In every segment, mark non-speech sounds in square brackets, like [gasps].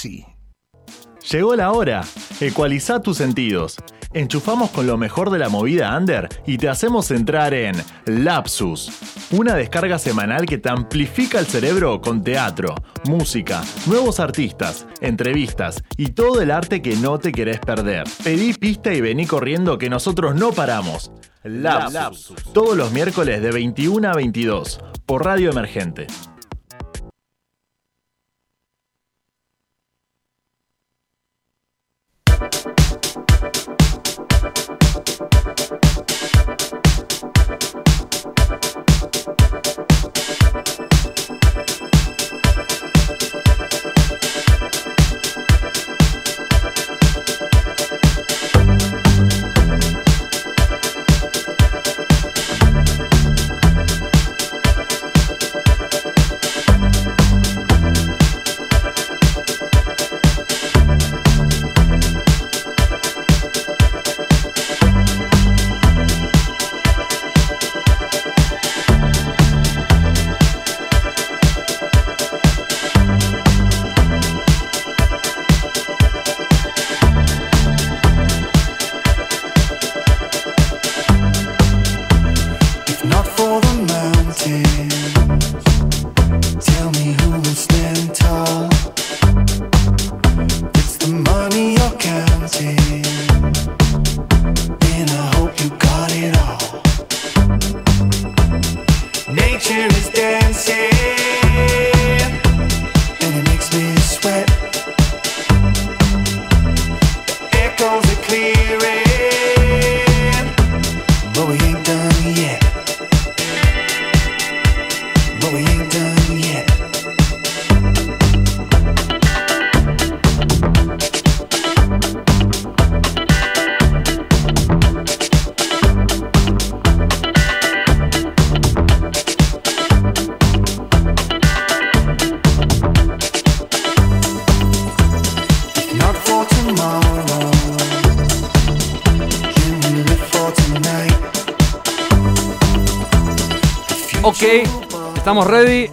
así. Llegó la hora. Ecualiza tus sentidos. Enchufamos con lo mejor de la movida under y te hacemos entrar en Lapsus, una descarga semanal que te amplifica el cerebro con teatro, música, nuevos artistas, entrevistas y todo el arte que no te querés perder. Pedí pista y vení corriendo que nosotros no paramos. Lapsus, todos los miércoles de 21 a 22 por Radio Emergente.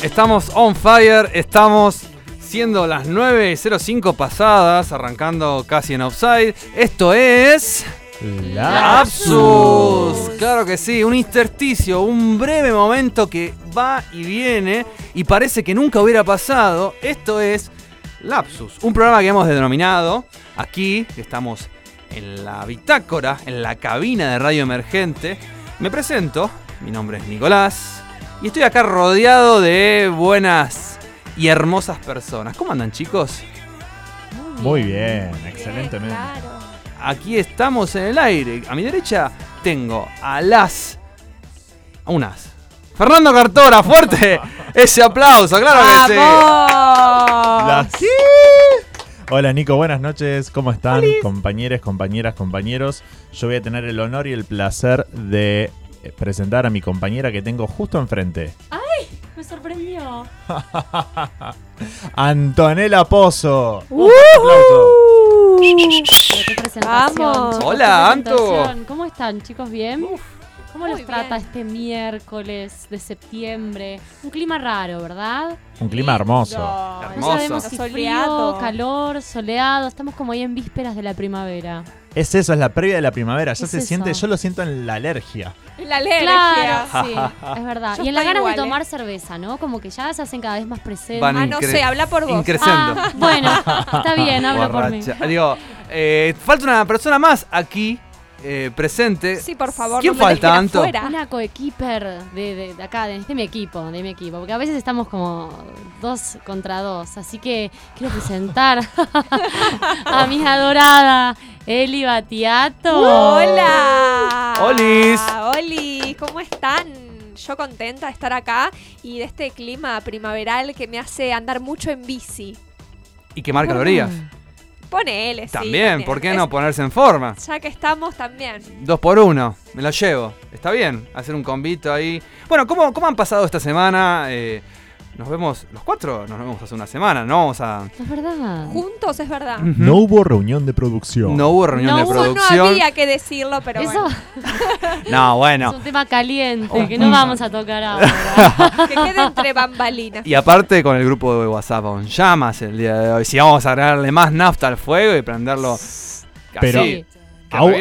Estamos on fire, estamos siendo las 9.05 pasadas, arrancando casi en offside. Esto es. Lapsus. Claro que sí, un intersticio, un breve momento que va y viene y parece que nunca hubiera pasado. Esto es Lapsus, un programa que hemos denominado aquí, que estamos en la bitácora, en la cabina de Radio Emergente. Me presento, mi nombre es Nicolás y estoy acá rodeado de buenas y hermosas personas. ¿Cómo andan chicos? Muy bien, excelentemente. Aquí estamos en el aire. A mi derecha tengo a las. a unas. Fernando Cartora, fuerte. [laughs] Ese aplauso, claro que sí. Las- Hola Nico, buenas noches, ¿cómo están? Compañeros, compañeras, compañeros. Yo voy a tener el honor y el placer de presentar a mi compañera que tengo justo enfrente. Me sorprendió. [laughs] Antonella Pozo. Uh. Vamos. Hola, Anto. ¿Cómo están, chicos? ¿Bien? ¿Cómo muy los trata bien. este miércoles de septiembre? Un clima raro, ¿verdad? Un clima hermoso. No, Hermoso. No sabemos si frío, calor, soleado. Estamos como ahí en vísperas de la primavera. Es eso, es la previa de la primavera. Ya Es se eso. siente, yo lo siento en la alergia. La alergia. Claro, [laughs] sí, es verdad. Yo y en las estoy ganas igual, de ¿eh? tomar cerveza, ¿no? Como que ya se hacen cada vez más presentes. Van Ah, no sé, habla por vos. Ah, bueno, está bien, habla por mí. Digo, eh, falta una persona más aquí eh, presente. Sí, por favor. ¿Quién no falta, Anto? Una coequiper de, de, de acá, de, de mi equipo, de mi equipo, porque a veces estamos como dos contra dos, así que quiero presentar [laughs] a mi adorada Eli Batiato. Hola. Olis. Oli, ¿cómo están? Yo contenta de estar acá y de este clima primaveral que me hace andar mucho en bici. Y quemar calorías. Ponele, sí. También, ¿por qué no Es- ponerse en forma? Ya que estamos también. Dos por uno, me lo llevo. Está bien, hacer un convito ahí. Bueno, ¿cómo, cómo han pasado esta semana? Eh, nos vemos los cuatro, nos vemos hace una semana, no vamos a... Es verdad. Juntos es verdad. No hubo reunión de producción. No hubo reunión No de hubo, Eso no producción. había que decirlo, pero Eso bueno. [laughs] No, es bueno. un tema caliente Oh. que no vamos a tocar ahora. [laughs] Que quede entre bambalinas. Y aparte con el grupo de WhatsApp con llamas el día de hoy. Si vamos a agregarle más nafta al fuego y prenderlo Pero- así, reviente.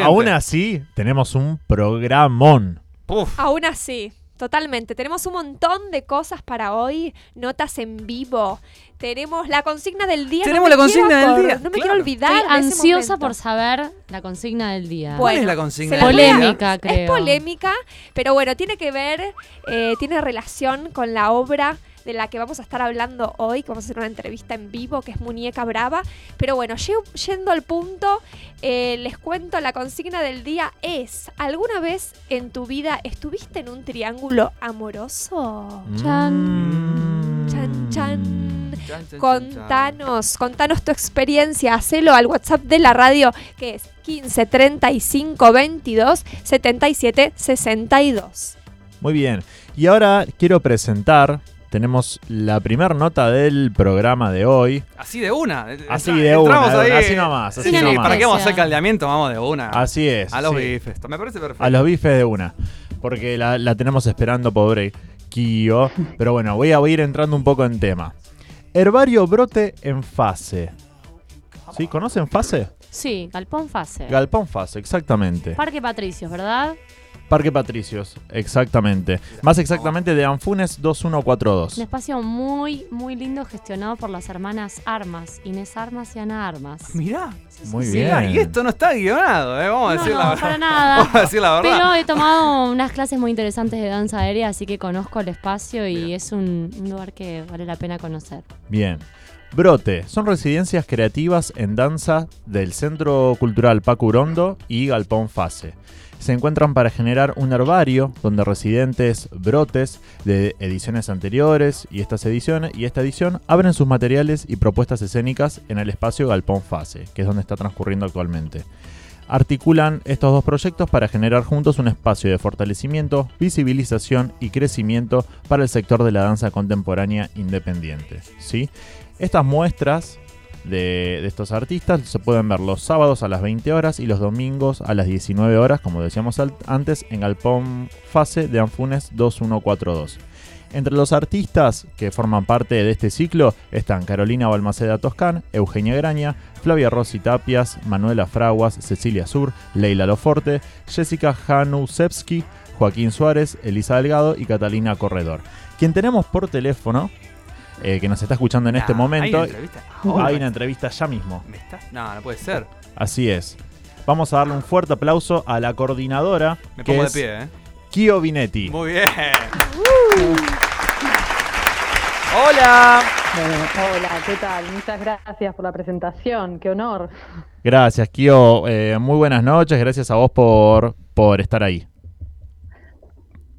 aún así, tenemos un programón. Puf. Aún así, totalmente. Tenemos un montón de cosas para hoy. Notas en vivo. Tenemos la consigna del día. Tenemos no me la consigna quiero del día, No me claro. quiero olvidar. Estoy de ansiosa por saber la consigna del día. ¿Cuál es Bueno, la consigna? Polémica, creo. Es polémica, pero bueno, tiene que ver, eh, tiene relación con la obra de la que vamos a estar hablando hoy, que vamos a hacer una entrevista en vivo, que es Muñeca Brava. Pero bueno, yendo al punto, eh, les cuento, la consigna del día es, ¿alguna vez en tu vida estuviste en un triángulo amoroso? Chan. Chan, chan. Chan, chan, chan, Contanos, contanos tu experiencia, hacelo al WhatsApp de la radio que es 15 35 22 77 62. Muy bien. Y ahora quiero presentar. Tenemos la primera nota del programa de hoy. Así de una. Así de entramos una, ahí. así nomás, así Sí, nomás. ¿Para qué vamos a hacer caldeamiento? Vamos de una. Así es. A los sí. bifes. Esto me parece perfecto. A los bifes de una. Porque la, la tenemos esperando, pobre Kio. Pero bueno, voy a, voy a ir entrando un poco en tema. Herbario brote en fase. ¿Sí? ¿Conocen fase? Sí, Galpón Fase. Galpón fase, exactamente. Parque Patricios, ¿verdad? Parque Patricios, exactamente. Más exactamente de Anfunes Un 2142. espacio muy, muy lindo gestionado por las hermanas Armas, Inés Armas y Ana Armas. Mirá. Muy sí. bien. Y esto no está guionado, ¿eh? Vamos a No, decir no, la verdad. para nada. [laughs] Vamos a decir la verdad. Pero he tomado unas clases muy interesantes de danza aérea, así que conozco el espacio y es un, un lugar que vale la pena conocer. Bien. Brote, son residencias creativas en danza del Centro Cultural Paco Urondo y Galpón Fase. Se encuentran para generar un herbario donde residentes brotes de ediciones anteriores y estas ediciones y esta edición abren sus materiales y propuestas escénicas en el espacio Galpón Fase, que es donde está transcurriendo actualmente. Articulan estos dos proyectos para generar juntos un espacio de fortalecimiento, visibilización y crecimiento para el sector de la danza contemporánea independiente. ¿sí? Estas muestras de, estos artistas se pueden ver los sábados a las 20 horas y los domingos a las 19 horas, como decíamos antes, en Galpón Fase de Anfunes 2142. Entre los artistas que forman parte de este ciclo están Carolina Balmaceda Toscán, Eugenia Graña, Flavia Rossi Tapias, Manuela Fraguas, Cecilia Sur, Leila Loforte, Jessica Janusevsky, Joaquín Suárez, Elisa Delgado y Catalina Corredor. Quien tenemos por teléfono, eh, que nos está escuchando en este Ah, momento, ¿Hay una entrevista? ahora? hay una entrevista ya mismo. ¿Me está- No, no puede ser. Así es. Vamos a darle un fuerte aplauso a la coordinadora, Me que pongo de pie, ¿eh? Kio Vinetti. Muy bien. Hola. Bueno, hola, ¿qué tal? Muchas gracias por la presentación, qué honor. Gracias, Kio. Eh, muy buenas noches. Gracias a vos por, por estar ahí.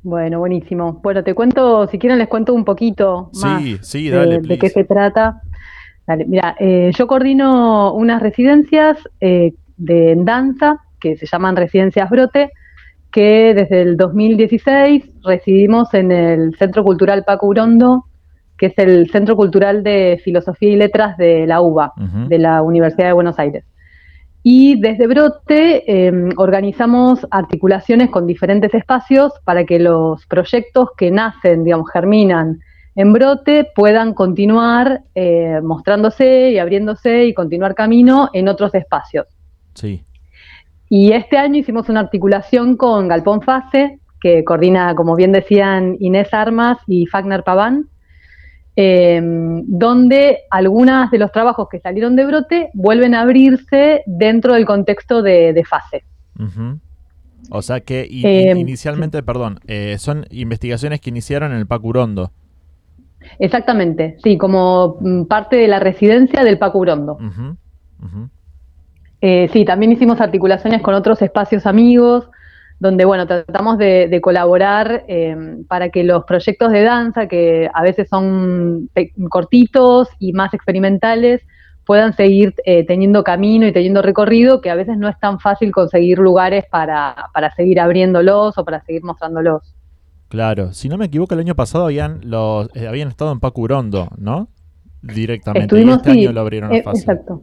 Bueno, buenísimo. Bueno, te cuento, si quieren les cuento un poquito más Sí, sí, de, dale, de please. qué se trata. Dale, mira, eh, yo coordino unas residencias eh, de danza que se llaman Residencias Brote, que desde el 2016 residimos en el Centro Cultural Paco Urondo, que es el Centro Cultural de Filosofía y Letras de la UBA, de la Universidad de Buenos Aires. Y desde Brote eh, organizamos articulaciones con diferentes espacios para que los proyectos que nacen, digamos, germinan en Brote puedan continuar eh, mostrándose y abriéndose y continuar camino en otros espacios. Sí. Y este año hicimos una articulación con Galpón Fase, que coordina, como bien decían, Inés Armas y Fagner Paván, eh, donde algunas de los trabajos que salieron de brote vuelven a abrirse dentro del contexto de, de fase. O sea que Eh, in- inicialmente, perdón, eh, son investigaciones que iniciaron en el Pacurondo. Exactamente, sí, como mm, parte de la residencia del Paco Urondo. Ujú, ujú. Eh, sí, también hicimos articulaciones con otros espacios amigos, donde, bueno, tratamos de, de colaborar eh, para que los proyectos de danza, que a veces son pe- cortitos y más experimentales, puedan seguir eh, teniendo camino y teniendo recorrido, que a veces no es tan fácil conseguir lugares para, para seguir abriéndolos o para seguir mostrándolos. Claro, si no me equivoco, el año pasado habían los eh, habían estado en Pacurondo, ¿no? Directamente. Estuvimos, y este sí, año lo abrieron a eh, fase. Exacto.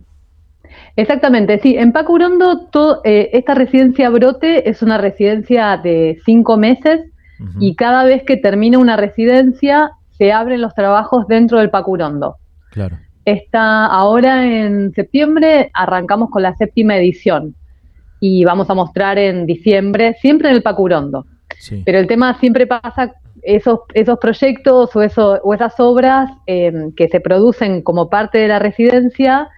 Exactamente, sí. En Pacurondo, eh, esta residencia Brote es una residencia de cinco meses y cada vez que termina una residencia se abren los trabajos dentro del Pacurondo. Claro. Está ahora en septiembre, arrancamos con la séptima edición y vamos a mostrar en diciembre, siempre en el Pacurondo. Sí. Pero el tema siempre pasa, esos, esos proyectos o, eso, o esas obras eh, que se producen como parte de la residencia,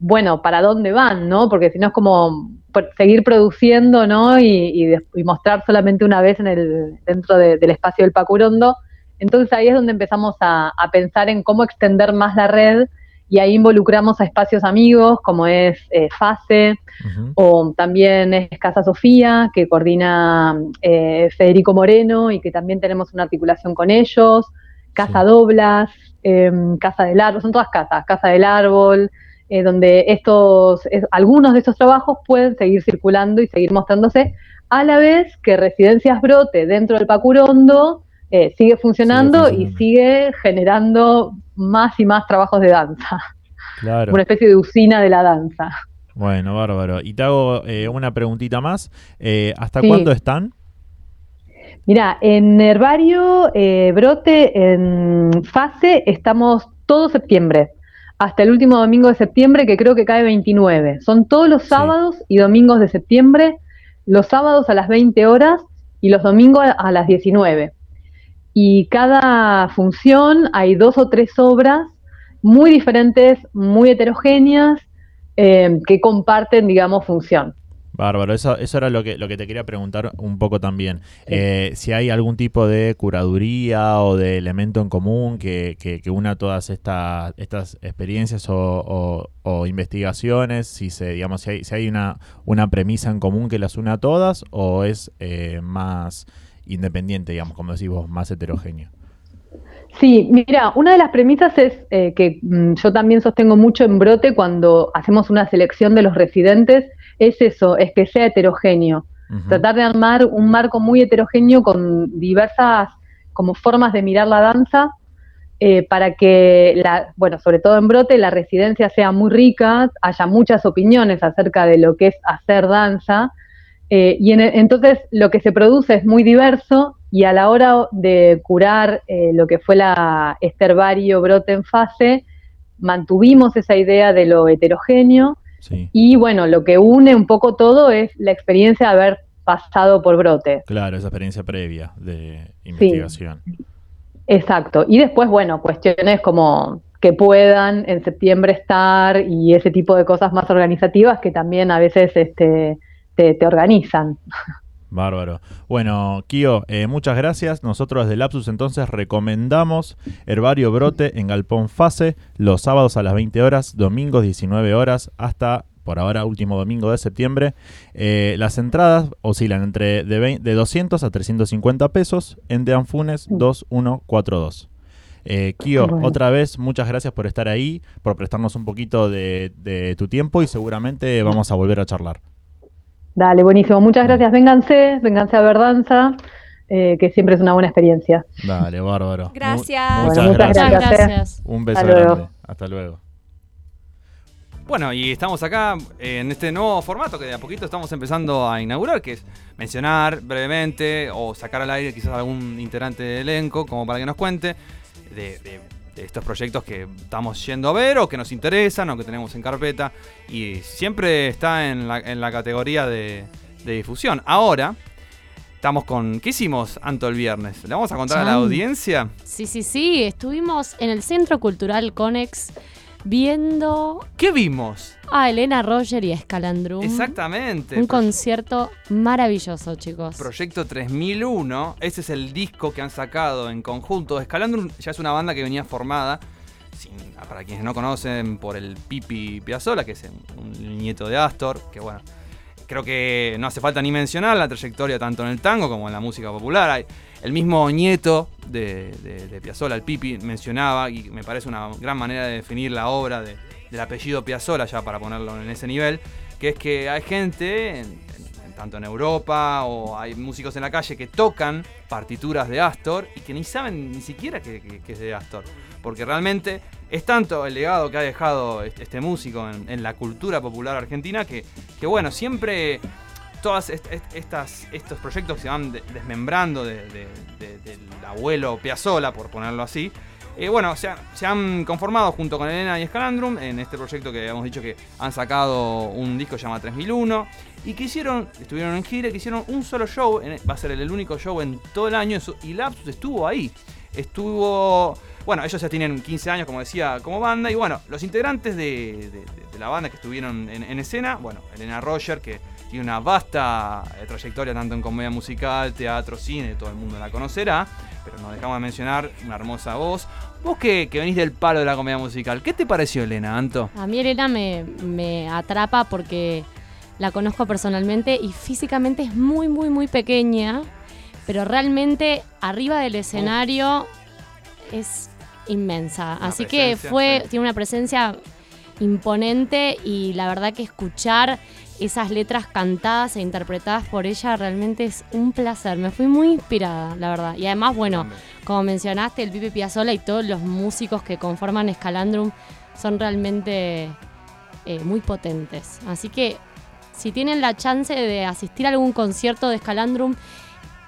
bueno, ¿para dónde van, no? Porque si no es como seguir produciendo, ¿no? Y, y mostrar solamente una vez en el, dentro de- del espacio del Pacurondo. Entonces ahí es donde empezamos a, a pensar en cómo extender más la red y ahí involucramos a espacios amigos como es eh, o también es Casa Sofía, que coordina eh, Federico Moreno y que también tenemos una articulación con ellos, Casa Sí. Doblas, em, Casa del Árbol, son todas casas, Casa del Árbol, eh, donde estos, es- algunos de estos trabajos pueden seguir circulando y seguir mostrándose, a la vez que Residencias Brote dentro del Pacurondo eh, sigue, funcionando y sigue generando más y más trabajos de danza, Claro. una especie de usina de la danza. Bueno, bárbaro. Y te hago eh, una preguntita más. ¿Hasta cuándo están? Mira, en Herbario eh, Brote, en fase, estamos todo septiembre, hasta el último domingo de septiembre, que creo que cae 29. Son todos los Sí. sábados y domingos de septiembre, los sábados a las 20 horas y los domingos a- a las 19. Y cada función hay dos o tres obras muy diferentes, muy heterogéneas, eh, que comparten, digamos, función. Bárbaro, eso, eso era lo que, lo que te quería preguntar un poco también. Eh, si hay algún tipo de curaduría o de elemento en común que, que, que una todas estas estas experiencias o, o- o investigaciones, si se, digamos, si hay, si hay una, una premisa en común que las una a todas, o es eh, más independiente, digamos, como decís vos, más heterogéneo. Sí, mira, una de las premisas es eh, que mm, yo también sostengo mucho en Brote cuando hacemos una selección de los residentes, es eso, es que sea heterogéneo. Tratar de armar un marco muy heterogéneo con diversas como formas de mirar la danza eh, para que, la, bueno, sobre todo en Brote, la residencia sea muy rica, haya muchas opiniones acerca de lo que es hacer danza. eh, y en- entonces lo que se produce es muy diverso y a la hora de curar eh, lo que fue la este herbario Brote en fase, mantuvimos esa idea de lo heterogéneo Sí, y bueno, lo que une un poco todo es la experiencia de haber pasado por Brote. claro, esa experiencia previa de investigación. Exacto. Y después, bueno, cuestiones como que puedan en septiembre estar y ese tipo de cosas más organizativas que también a veces este, te, te organizan. [laughs] Bárbaro. Bueno, Kio, eh, muchas gracias. Nosotros desde Lapsus entonces recomendamos Herbario Brote en Galpón Fase los sábados a las 20 horas, domingos 19 horas hasta por ahora último domingo de septiembre. Eh, las entradas oscilan entre de, 20 de 200 a 350 pesos en De Anfunes 2142. Eh, Kio, Bueno. otra vez, muchas gracias por estar ahí, por prestarnos un poquito de, de tu tiempo y seguramente vamos a volver a charlar. Dale, buenísimo. Muchas gracias. Vénganse, vénganse a ver danza, eh, que siempre es una buena experiencia. Dale, bárbaro. Mu- Gracias. muchas Bueno, muchas gracias. Muchas gracias. gracias. Un beso Hasta luego. grande. Hasta luego. Bueno, y estamos acá eh, en este nuevo formato que de a poquito estamos empezando a inaugurar, que es mencionar brevemente o sacar al aire quizás algún integrante del elenco, como para que nos cuente de, de- de estos proyectos que estamos yendo a ver o que nos interesan o que tenemos en carpeta. Y siempre está en la, en la categoría de, de difusión. Ahora, estamos con... ¿Qué hicimos, Anto, el viernes? ¿Le vamos a contar a la audiencia? Sí, sí, sí. Estuvimos en el Centro Cultural Conex viendo ¿Qué vimos? a Elena Roger y Escalandrum. Exactamente. Un concierto maravilloso, chicos. Proyecto 3001, ese es el disco que han sacado en conjunto. Escalandrum ya es una banda que venía formada, sin- para quienes no conocen, por el Pipi Piazzolla, que es un, un nieto de Astor, que bueno, creo que no hace falta ni mencionar la trayectoria tanto en el tango como en la música popular. Hay- el mismo nieto de, de, Piazzolla, el Pipi, mencionaba, y me parece una gran manera de definir la obra de- del apellido Piazzolla, ya para ponerlo en ese nivel, que es que hay gente, en- en- tanto en Europa o hay músicos en la calle que tocan partituras de Astor y que ni saben ni siquiera que, es de Astor. Porque realmente es tanto el legado que ha dejado este, este músico en, la cultura popular argentina que bueno, siempre todas est- estos proyectos se van de- desmembrando de- de- de- del abuelo Piazzolla, por ponerlo así. Eh, bueno, se, ha- se han conformado junto con Elena y Scalandrum en este proyecto que habíamos dicho que han sacado un disco llamado 3001 y que hicieron, estuvieron en gira, que hicieron un solo show, va a ser el único show en todo el año y Lapsus estuvo ahí. Estuvo, bueno, ellos ya tienen 15 años, como decía, como banda y bueno, los integrantes de la banda que estuvieron en, en escena, bueno, Elena Roger, que tiene una vasta eh, trayectoria tanto en comedia musical, teatro, cine, todo el mundo la conocerá, pero no dejamos de mencionar una hermosa voz. Vos que, que venís del palo de la comedia musical, ¿qué te pareció Elena, Anto? A mí Elena me, me atrapa porque la conozco personalmente y físicamente es muy, muy, muy pequeña, pero realmente arriba del escenario es inmensa. Una Así que fue, sí. tiene una presencia imponente y la verdad que escuchar esas letras cantadas e interpretadas por ella realmente es un placer. Me fui muy inspirada, la verdad. Y además, bueno, como mencionaste, el Pipe Piazzolla y todos los músicos que conforman Escalandrum son realmente eh, muy potentes. Así que si tienen la chance de asistir a algún concierto de Escalandrum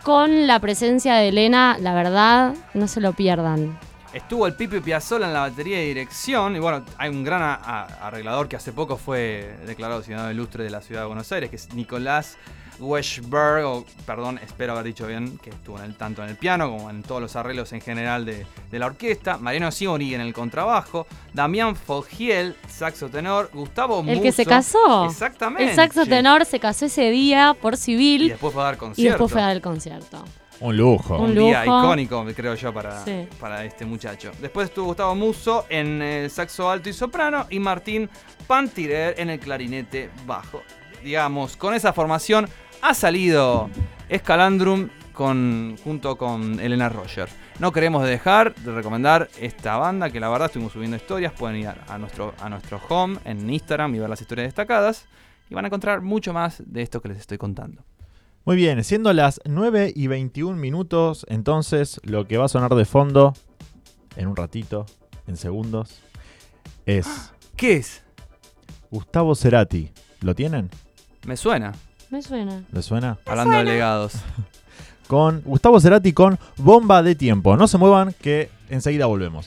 con la presencia de Elena, la verdad, no se lo pierdan. Estuvo el Pipe Piazzolla en la batería y dirección. Y bueno, hay un gran arreglador que hace poco fue declarado ciudadano ilustre de la ciudad de Buenos Aires, que es Nicolás Weschberg, o perdón, espero haber dicho bien, que estuvo en el, tanto en el piano como en todos los arreglos en general de, de la orquesta. Mariano Simoni en el contrabajo. Damián Fogiel, saxo tenor. Gustavo El que se Musso- casó. Exactamente. El saxo tenor se casó ese día por Y civil después fue a dar y concierto. después fue a dar el concierto. Un lujo. Un un día icónico, creo yo, para, Sí. para este muchacho. Después estuvo Gustavo Muso en el saxo alto y soprano y Martín Pantirer en el clarinete bajo. Digamos, con esa formación ha salido Escalandrum con, junto con Elena Roger. No queremos dejar de recomendar esta banda que la verdad estuvimos subiendo historias. Pueden ir a nuestro, a nuestro home en Instagram y ver las historias destacadas. Y van a encontrar mucho más de esto que les estoy contando. Muy bien, siendo las 9 y 21 minutos, entonces lo que va a sonar de fondo, en un ratito, en segundos, es [gasps] ¿Qué es? Gustavo Cerati. ¿Lo tienen? Me suena. Me suena. ¿Les suena? Hablando de legados. [laughs] Con Gustavo Cerati con Bomba de Tiempo. No se muevan, que enseguida volvemos.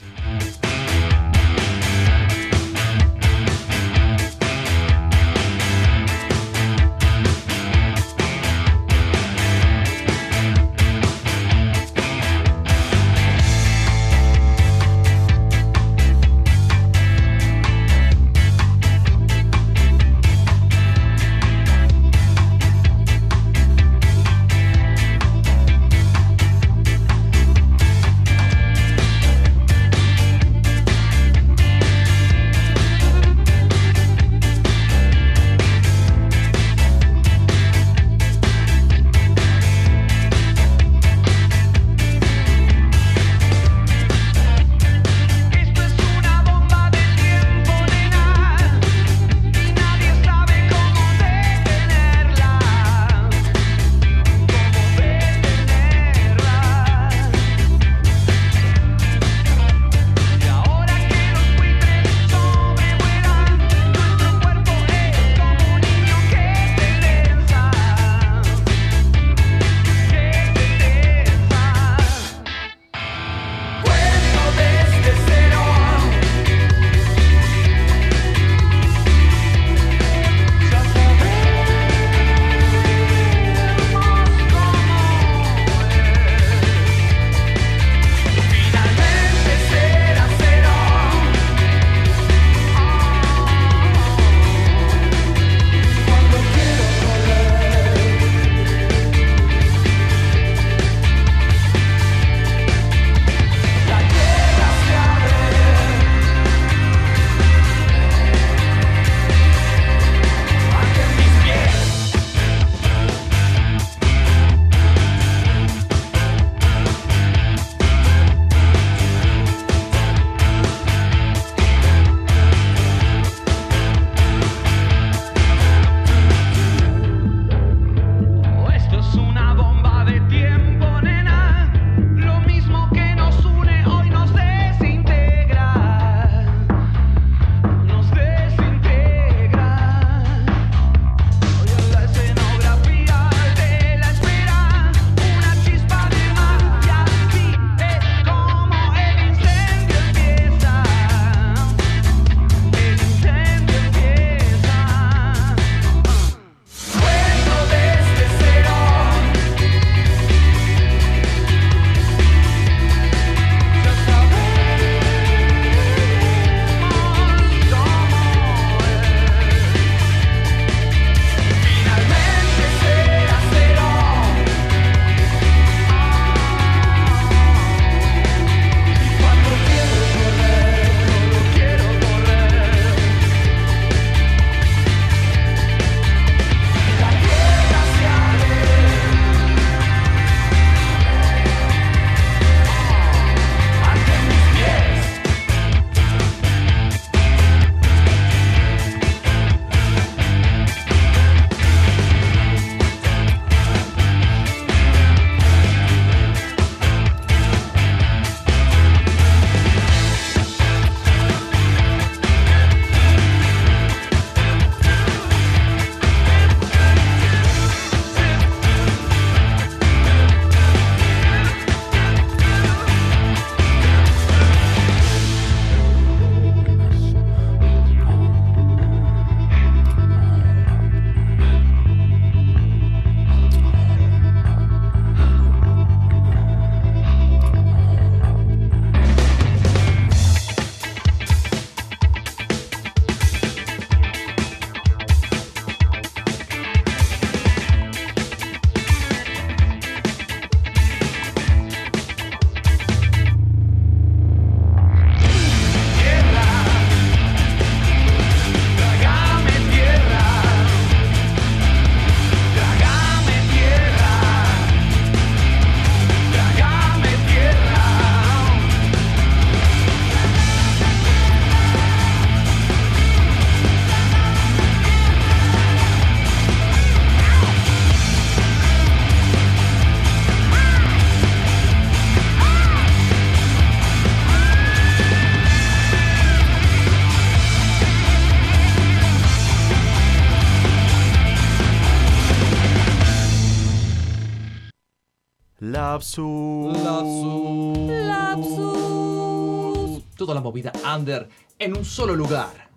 En un solo lugar.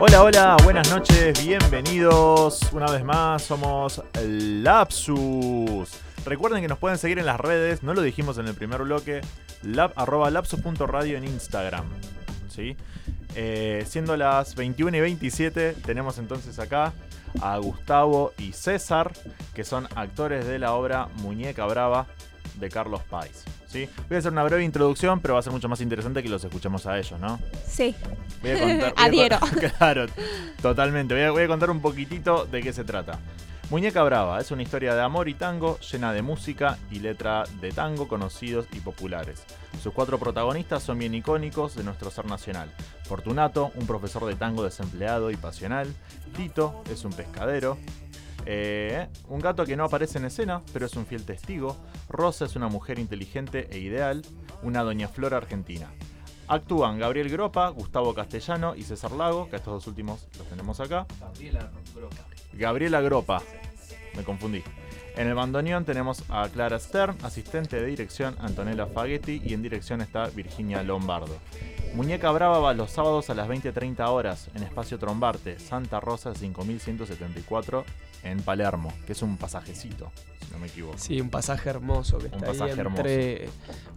Hola, hola, buenas noches, bienvenidos una vez más, somos Lapsus. Recuerden que nos pueden seguir en las redes, no lo dijimos en el primer bloque, lab, arroba lapsus.radio en Instagram. ¿sí? Eh, siendo las 21 y 27, tenemos entonces acá a Gustavo y César, que son actores de la obra Muñeca Brava de Carlos Páez. ¿sí? Voy a hacer una breve introducción, pero va a ser mucho más interesante que los escuchemos a ellos, ¿no? Sí. Voy a contar. voy [laughs] Adhiero. [laughs] claro, totalmente. Voy a, voy a contar un poquitito de qué se trata. Muñeca Brava es una historia de amor y tango llena de música y letra de tango conocidos y populares. Sus cuatro protagonistas son bien icónicos de nuestro ser nacional. Fortunato, un profesor de tango desempleado y pasional. Tito es un pescadero. Eh, un gato que no aparece en escena, pero es un fiel testigo. Rosa es una mujer inteligente e ideal. Una doña Flor argentina. Actúan Gabriel Gropa, Gustavo Castellano y César Lago, que estos dos últimos los tenemos acá. Gabriela Gropa, me confundí. En el bandoneón tenemos a Clara Stern, asistente de dirección Antonella Faghetti y en dirección está Virginia Lombardo. Muñeca Brava va los sábados a las 20.30 horas en Espacio Trombarte, Santa Rosa 5174 en Palermo, que es un pasajecito, si no me equivoco. Sí, un pasaje hermoso que Un está pasaje ahí hermoso. entre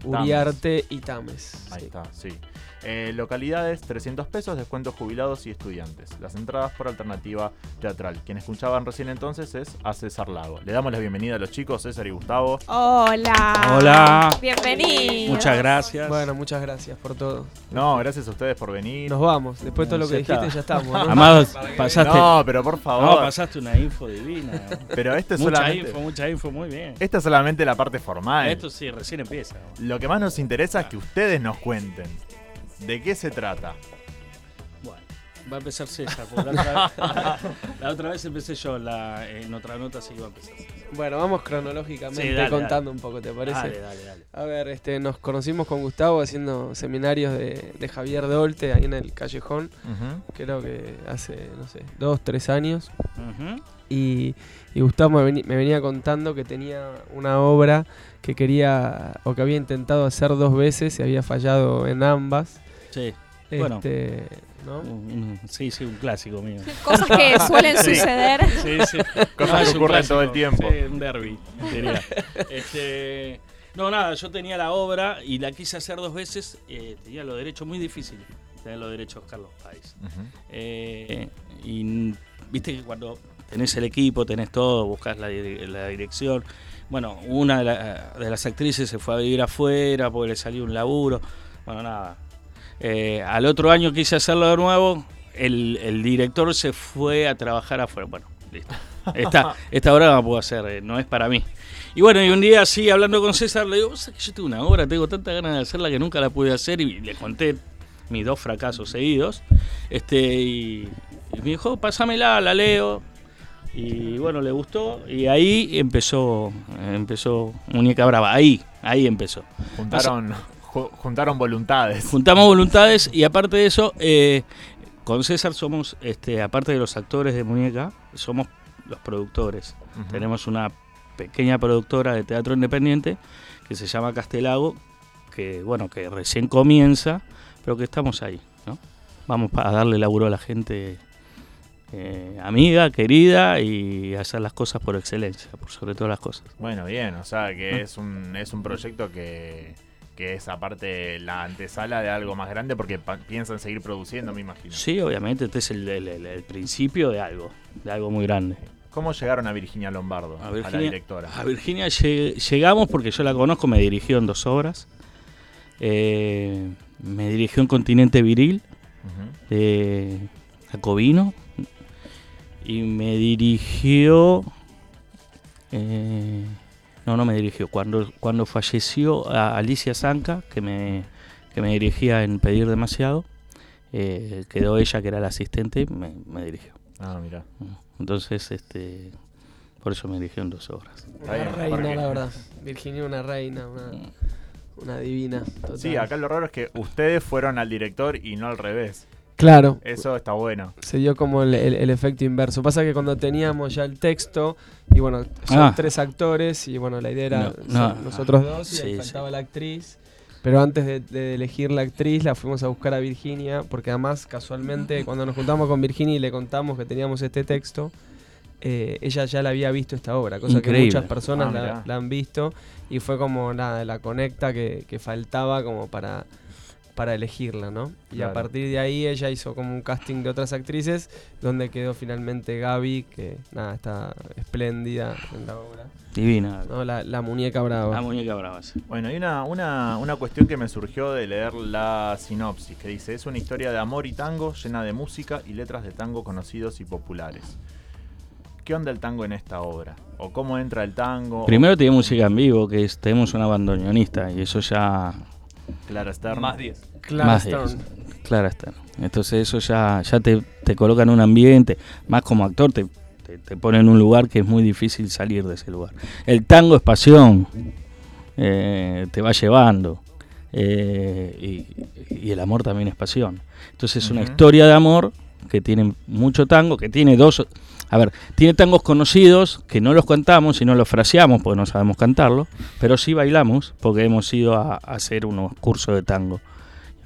Uriarte y Tames. Ahí sí. está, sí. Eh, localidades, 300 pesos, descuentos jubilados y estudiantes. Las entradas por alternativa teatral. Quien escuchaban recién entonces es a César Lago. Le damos la bienvenida a los chicos, César y Gustavo. Hola. Hola. Bienvenidos. Muchas gracias. Bueno, muchas gracias por todo. No, gracias a ustedes por venir. Nos vamos. Después de todo lo que Ya dijiste, está. ya estamos. ¿no? Amado, [laughs] pasaste. No, pero por favor. No, pasaste una info divina. [laughs] Pero este es mucha solamente. info, mucha info, muy bien. Esta es solamente la parte formal. Esto sí, recién empieza. Lo que más nos interesa es que ustedes nos cuenten. ¿De qué se trata? Bueno, va a empezar César. porque La otra, [laughs] la otra vez empecé yo la, en otra nota, así que va a empezar César. Bueno, vamos cronológicamente Sí, dale, contando un poco, ¿te parece? Dale, dale, dale. A ver, este, nos conocimos con Gustavo haciendo seminarios de, de Javier Dolte ahí en el Callejón, creo que hace, no sé, dos, tres años. Ujú. Y, y Gustavo me, veni- me venía contando que tenía una obra que quería o que había intentado hacer dos veces y había fallado en ambas. Sí, Bueno. Este, ¿no? un- un- sí, sí, un clásico mío. Cosas que [laughs] suelen Sí. suceder. Sí, sí. Cosas es que ocurren todo el tiempo. Sí, un derby, diría. Este, no, nada, yo tenía la obra y la quise hacer dos veces. eh, tenía los derechos muy difíciles. Tenía los derechos Carlos Páez. Ujú. Eh, y n- viste que cuando tenés el equipo, tenés todo, buscas la dirección. Bueno, una de, la- de las actrices se fue a vivir afuera porque le salió un laburo. Bueno, nada. Eh, al otro año quise hacerlo de nuevo. El, el director se fue a trabajar afuera. Bueno, listo. Esta, [laughs] esta obra no la puedo hacer, eh, no es para mí. Y bueno, y un día así, hablando con César, le digo, "Vos sabés que yo tengo una obra, tengo tanta ganas de hacerla que nunca la pude hacer. Y le conté mis dos fracasos seguidos. Este, y, y me dijo, pásamela, la leo. Y bueno, le gustó. Y ahí empezó, empezó Muñeca Brava. Ahí, ahí empezó. Juntaron, ju- juntaron voluntades. Juntamos voluntades y aparte de eso, eh, con César somos, este, aparte de los actores de Muñeca, somos los productores. Tenemos una pequeña productora de teatro independiente que se llama Castelago, que bueno, que recién comienza, pero que estamos ahí, ¿no? Vamos a darle laburo a la gente eh, amiga, querida y hacer las cosas por excelencia, por sobre todas las cosas. Bueno, bien, o sea que es un, es un proyecto que, que es aparte la antesala de algo más grande porque piensan seguir produciendo, me imagino. Sí, obviamente, este es el, el- el- el principio de algo, de algo muy grande. ¿Cómo llegaron a Virginia Lombardo, A la directora? A Virginia lleg- llegamos porque yo la conozco, me dirigió en dos obras. Eh, me dirigió en Continente Viril, Ujú. de Jacobino. Y me dirigió. eh, no, no me dirigió. Cuando, cuando falleció a Alicia Zanca, que me, que me dirigía en Pedir Demasiado, eh, quedó ella, que era la asistente, y me, me dirigió. Ah, mira. Entonces, este, por eso me dirigió en dos obras. Una bien, reina, la verdad. Virginia, una reina, una, una divina. total. Sí, acá lo raro es que ustedes fueron al director y no al revés. Claro. Eso está bueno. Se dio como el, el- el efecto inverso. Pasa que cuando teníamos ya el texto, y bueno, son Ah. tres actores, y bueno, la idea era No, ser no. nosotros dos, y Sí, ahí sí. faltaba la actriz. Pero antes de, de elegir la actriz, la fuimos a buscar a Virginia, porque además, casualmente, cuando nos juntamos con Virginia y le contamos que teníamos este texto, eh, ella ya la había visto esta obra, cosa que muchas personas Ah, la han visto, y fue como nada, la conecta que, que faltaba como para, para elegirla, ¿no? Y a partir de ahí ella hizo como un casting de otras actrices, donde quedó finalmente Gaby, que nada, está espléndida en la obra. Divina. ¿no? La, la muñeca brava. La muñeca brava. sí. Bueno, hay una, una, una cuestión que me surgió de leer la sinopsis, que dice, es una historia de amor y tango llena de música y letras de tango conocidos y populares. ¿Qué onda el tango en esta obra? ¿O cómo entra el tango? Primero tiene música en vivo, que es, tenemos una bandoneonista, y eso ya Clara Stern. Más 10. Clara más Stern. es- Clara Stern. Entonces eso ya, ya te, te coloca en un ambiente, más como actor te, te, te pone en un lugar que es muy difícil salir de ese lugar. El tango es pasión, eh, te va llevando, eh, y, y el amor también es pasión. Entonces es una historia de amor que tiene mucho tango, que tiene dos... A ver, tiene tangos conocidos que no los cantamos y no los fraseamos porque no sabemos cantarlo, pero sí bailamos porque hemos ido a, a hacer unos cursos de tango.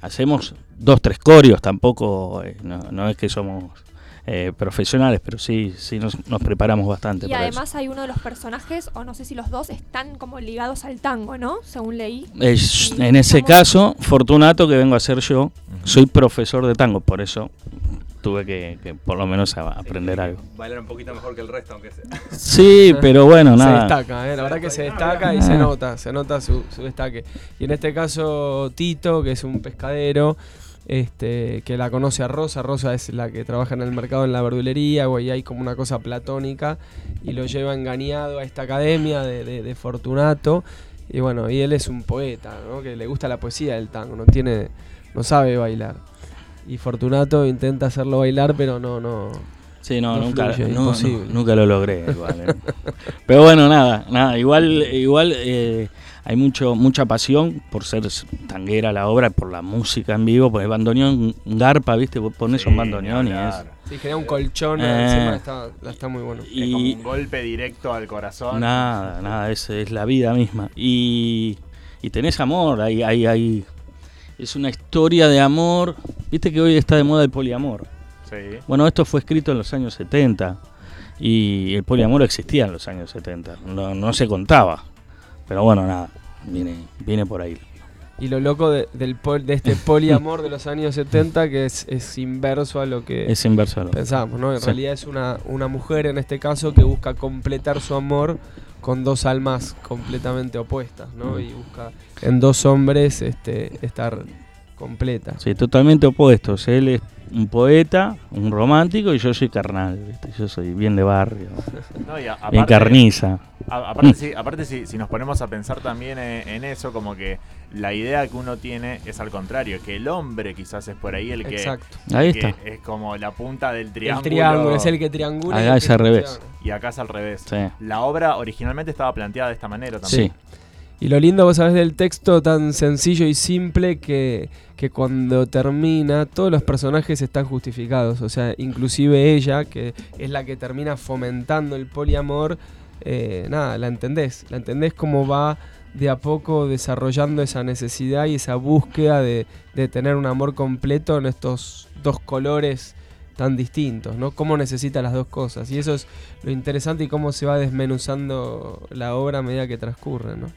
Hacemos dos, tres corios, tampoco, eh, no, no es que somos eh, profesionales, pero sí, sí nos, nos preparamos bastante Y para además hay uno de los personajes, o no sé si los dos, están como ligados al tango, ¿no? Según leí. en ese caso, Fortunato, que vengo a ser yo, soy profesor de tango, por eso tuve que, que por lo menos a- aprender algo. Bailar un poquito mejor que el resto, aunque sea. Sí, pero bueno, [laughs] se nada. destaca, ¿eh? la verdad que se destaca y se nota, se nota su, su destaque. Y en este caso Tito, que es un pescadero, este, que la conoce a Rosa, Rosa es la que trabaja en el mercado en la verdulería, ahí hay como una cosa platónica, y lo lleva engañado a esta academia de, de- de Fortunato. Y bueno, y él es un poeta, ¿no? que le gusta la poesía del tango, no tiene, no sabe bailar. Y Fortunato intenta hacerlo bailar, pero no, no. Sí, no, No nunca, fluye, no, nunca lo logré. Igual, eh. [laughs] Pero bueno, nada, nada. Igual, igual eh, hay mucho, mucha pasión por ser tanguera la obra, por la música en vivo, por el bandoneón, garpa, ¿viste? Vos pones Sí, un bandoneón y es. Sí, genera un colchón Eh. encima, está, está muy bueno. Es como un golpe directo al corazón. nada, nada, es, es la vida misma. Y, y tenés amor, hay, hay, hay. Es una historia de amor. Viste que hoy está de moda el poliamor. Sí. Bueno, esto fue escrito en los años 70 y el poliamor existía en los años 70, no, no se contaba. Pero bueno, nada, viene, viene por ahí. Y lo loco de, del pol- de este [laughs] poliamor de los años 70 que es, es inverso a lo que Es inverso a lo pensábamos, ¿no? En Sí. realidad es una, una mujer en este caso que busca completar su amor con dos almas completamente opuestas, ¿no? Y busca en dos hombres este, estar completa. Sí, totalmente opuestos. Él es un poeta, un romántico y yo soy carnal, ¿viste? Yo soy bien de barrio, No, y a- bien aparte- carniza. A- aparte, sí, [laughs] aparte si, si nos ponemos a pensar también en, en eso, como que la idea que uno tiene es al contrario, que el hombre quizás es por ahí el que, Exacto. Ahí que está. es como la punta del El triángulo. triángulo es el que triangula. y Acá es que al revés. Y acá es al revés. Sí. La obra originalmente estaba planteada de esta manera también. Sí. Y lo lindo, vos sabés, del texto tan sencillo y simple que, que cuando termina todos los personajes están justificados. O sea, inclusive ella, que es la que termina fomentando el poliamor, eh, nada, la entendés. La entendés cómo va de a poco desarrollando esa necesidad y esa búsqueda de, de tener un amor completo en estos dos colores tan distintos, ¿no? Cómo necesita las dos cosas. Y eso es lo interesante y cómo se va desmenuzando la obra a medida que transcurre, ¿no?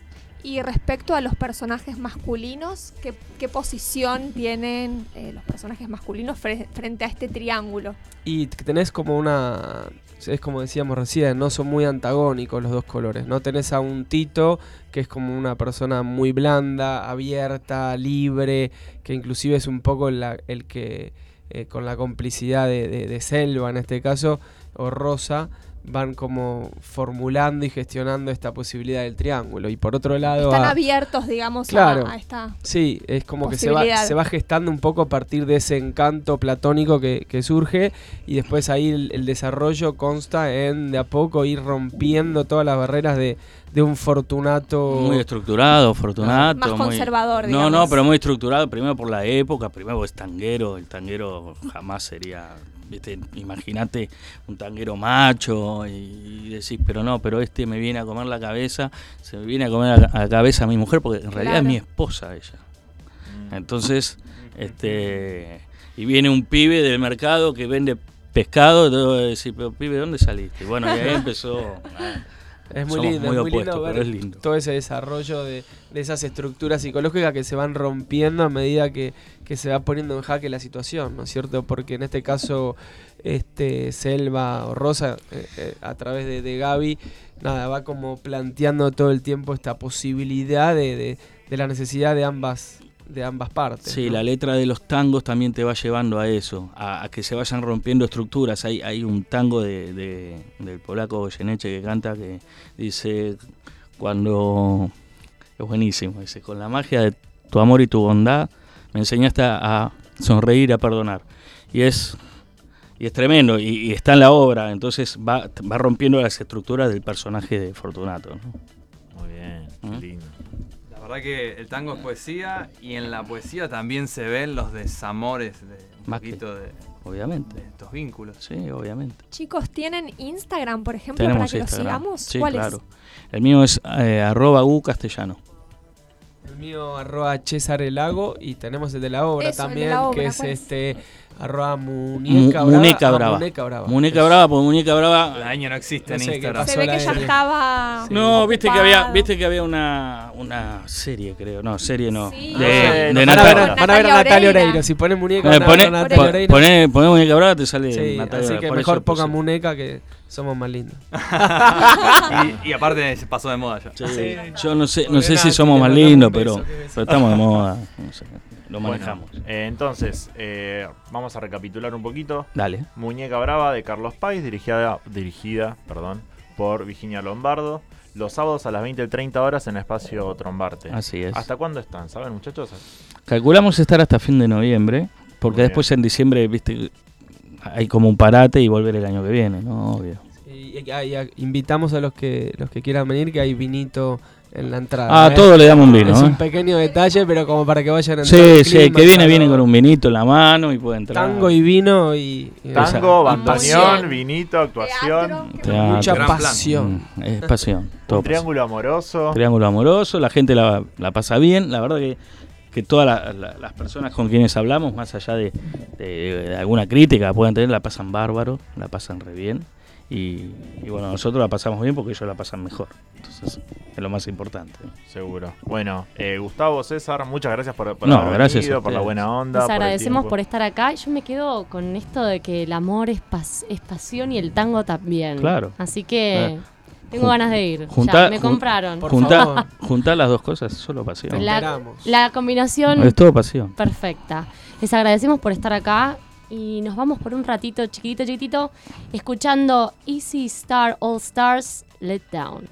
Y respecto a los personajes masculinos, ¿qué, posición tienen eh, los personajes masculinos fre- frente a este triángulo? Y tenés como una. Es como decíamos recién, no son muy antagónicos los dos colores. No tenés a un Tito que es como una persona muy blanda, abierta, libre, que inclusive es un poco el que, eh, con la complicidad de Selva en este caso, o Rosa, van como formulando y gestionando esta posibilidad del triángulo. Y por otro lado... Están a- abiertos, digamos, a- Claro. a, esta. Sí, es como que se va, se va gestando un poco a partir de ese encanto platónico que, que surge y después ahí el, el desarrollo consta en de a poco ir rompiendo todas las barreras de, de un fortunato. Muy estructurado, Fortunato. Más muy- conservador, No, digamos. no, pero muy estructurado. Primero por la época, primero porque es tanguero. El tanguero jamás sería. ¿Viste? Imagínate un tanguero macho y, y decís, pero no, pero este me viene a comer la cabeza, se me viene a comer a la cabeza a mi mujer, porque en realidad es mi esposa ella. Entonces, este. Y viene un pibe del mercado que vende pescado, y te voy a decir, pero pibe, ¿dónde saliste? Y bueno, y ahí [laughs] empezó. Es muy somos lindo, muy es muy lindo ver lindo. todo ese desarrollo de, de esas estructuras psicológicas que se van rompiendo a medida que, que se va poniendo en jaque la situación, ¿no es cierto? Porque en este caso, este Selva o Rosa, eh, eh, a través de, de Gaby, nada, va como planteando todo el tiempo esta posibilidad de, de- de la necesidad de ambas, de ambas partes. Sí, ¿no? la letra de los tangos también te va llevando a eso, a, a que se vayan rompiendo estructuras. Hay, hay un tango de, de- del polaco Goyeneche que canta que dice, cuando... Es buenísimo, dice, con la magia de tu amor y tu bondad me enseñaste a, a sonreír y a perdonar. Y es, y es tremendo, y, y está en la obra, entonces va, va rompiendo las estructuras del personaje de Fortunato. ¿no? Muy bien, ¿Mm? lindo. La verdad que el tango es poesía y en la poesía también se ven los desamores de un Más que- poquito de, Obviamente. de estos vínculos. Sí, obviamente. Chicos, ¿tienen Instagram, por ejemplo, para Tenemos que Instagram. los sigamos? Sí, ¿Cuál claro. El mío es eh, arroba u castellano. El mío arroba César el Lago y tenemos el de la obra Eso, también, la obra, que es ¿cuál es? este arroba Mu- muñeca brava. Muñeca Ah, Brava. Muñeca brava. Muñeca. Brava, porque Muñeca Brava. La año no existe No en sé Instagram. Se ve que ya estaba. No, viste que había, viste que había una, una serie, creo. No, serie no. Sí. De, Ah. Van a, ver, van a ver a Natalia Oreiro. Si ponen muñeca, Eh, van a ver Poné, a Natalia po- Oreiro. poné- poné Muñeca Brava, te sale Sí, Natalia así que Por mejor poca puse. muñeca que somos más lindos. [laughs] y, y aparte se pasó de moda ya. Sí, Yo no sé, no sé si somos más lindos, pero, pero estamos de moda. no sé, lo Bueno, manejamos. eh, entonces, eh, vamos a recapitular un poquito. Dale. Muñeca Brava de Carlos Páez, dirigida, dirigida perdón, por Virginia Lombardo. Los sábados a las 20 y 30 horas en espacio Trombarte. Así es. ¿Hasta cuándo están? ¿Saben, muchachos? Calculamos estar hasta fin de noviembre, porque Muy después en diciembre, viste, hay como un parate y volver el año que viene, ¿no? Obvio. Y, y- y- y invitamos a los que los que quieran venir, que hay vinito en la entrada. Ah, ¿eh? todo le damos un vino, Es ¿eh? un pequeño detalle, pero como para que vayan a Sí, sí, el que viene viene con un vinito en la mano y puede entrar. Tango y vino y, Tango, bandoneón, pasión. vinito, actuación. Teatro. Mucha Gran pasión. Mm, Es pasión. todo Un triángulo amoroso. pasión. Triángulo amoroso, la gente la, la pasa bien. La verdad que, que todas la- la- las personas con quienes hablamos, más allá de, de- de alguna crítica que puedan tener, la pasan bárbaro, la pasan re bien. Y, y bueno, nosotros la pasamos bien porque ellos la pasan mejor. Entonces, es lo más importante. Seguro. Bueno, eh, Gustavo, César, muchas gracias por, por No, haber gracias venido, por la buena onda. Les agradecemos por estar acá. Yo me quedo con esto de que el amor es, pas- es pasión y el tango también. Claro. Así que Claro. tengo Jun- ganas de ir. junta- ya, me jun- compraron. Juntar, las dos cosas, solo pasión. La, la combinación Es todo pasión. perfecta. Les agradecemos por estar acá y nos vamos por un ratito chiquitito, chiquitito, escuchando Easy Star All Stars Let Down.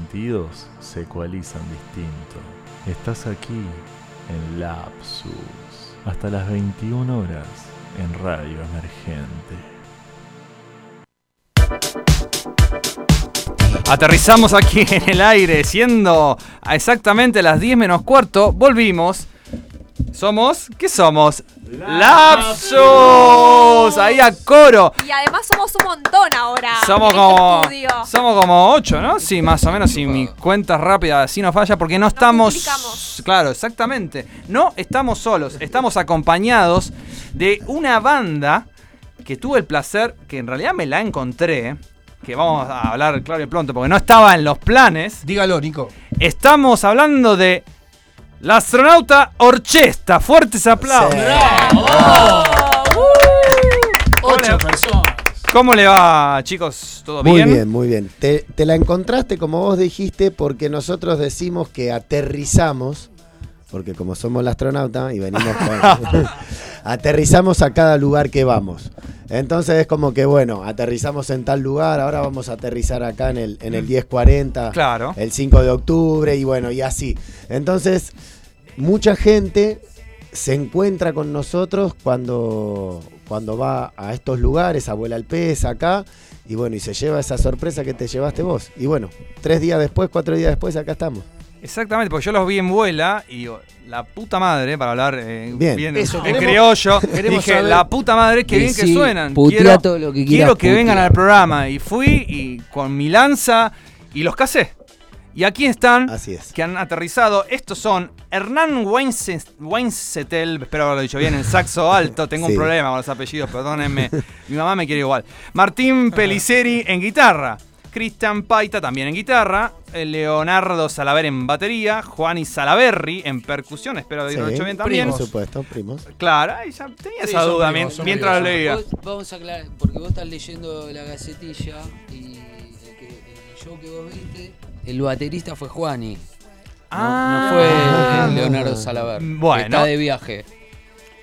Sentidos se ecualizan distinto. Estás aquí en Lapsus hasta las 21 horas en Radio Emergente. Aterrizamos aquí [laughs] en el aire, siendo exactamente las 10 menos cuarto. Volvimos. Somos, ¿qué somos? Lapsus. Ahí a coro. Y además somos un montón ahora. Somos en este como, estudio. somos como 8, ¿no? Sí, más o menos, si mi cuenta rápida así no falla, porque no estamos... duplicamos. Claro, exactamente. No estamos solos, estamos acompañados de una banda que tuve el placer, que en realidad me la encontré, que vamos a hablar claro y pronto, porque no estaba en los planes. Dígalo, Nico. Estamos hablando de la astronauta Orchesta. Fuertes aplausos. Ocho personas. ¿Cómo le va, chicos? ¿Todo Muy bien? bien, muy bien. Te, te la encontraste como vos dijiste porque nosotros decimos que aterrizamos, porque como somos el astronauta y venimos con... [laughs] aterrizamos a cada lugar que vamos. Entonces es como que, bueno, aterrizamos en tal lugar, ahora vamos a aterrizar acá en el, en el 1040, Claro. el 5 de octubre y bueno, y así. Entonces, mucha gente se encuentra con nosotros cuando, cuando va a estos lugares, a Vuela al Pez, acá, y bueno, y se lleva esa sorpresa que te llevaste vos. Y bueno, tres días después, cuatro días después, acá estamos. Exactamente, porque yo los vi en vuela y digo, la puta madre, para hablar eh, Bien. bien, Eso, en queremos- criollo, [laughs] queremos dije, saber- la puta madre, qué bien que suenan. Quiero, todo lo que quiero que vengan al programa. Y fui y con mi lanza y los casé. Y aquí están, Así es. que han aterrizado. Estos son Hernán Weinse- Weinsetel, espero haberlo dicho bien, en saxo [laughs] alto. Tengo Sí. un problema con los apellidos, perdónenme. mi mamá me quiere igual. Martín Peliceri en guitarra. Cristian Paita también en guitarra. eh, Leonardo Salaver en batería. Juan y Salaberry en percusión. Espero haberlo Sí, dicho bien también. Por supuesto, primos. Claro, ya tenía Sí, esa duda primos, mientras lo leía. Vos- vamos a aclarar, porque vos estás leyendo la gacetilla y el, que- el show que vos viste, el baterista fue Juani. No, Ah. no fue Ah. Leonardo Salaver. Bueno. Está de viaje.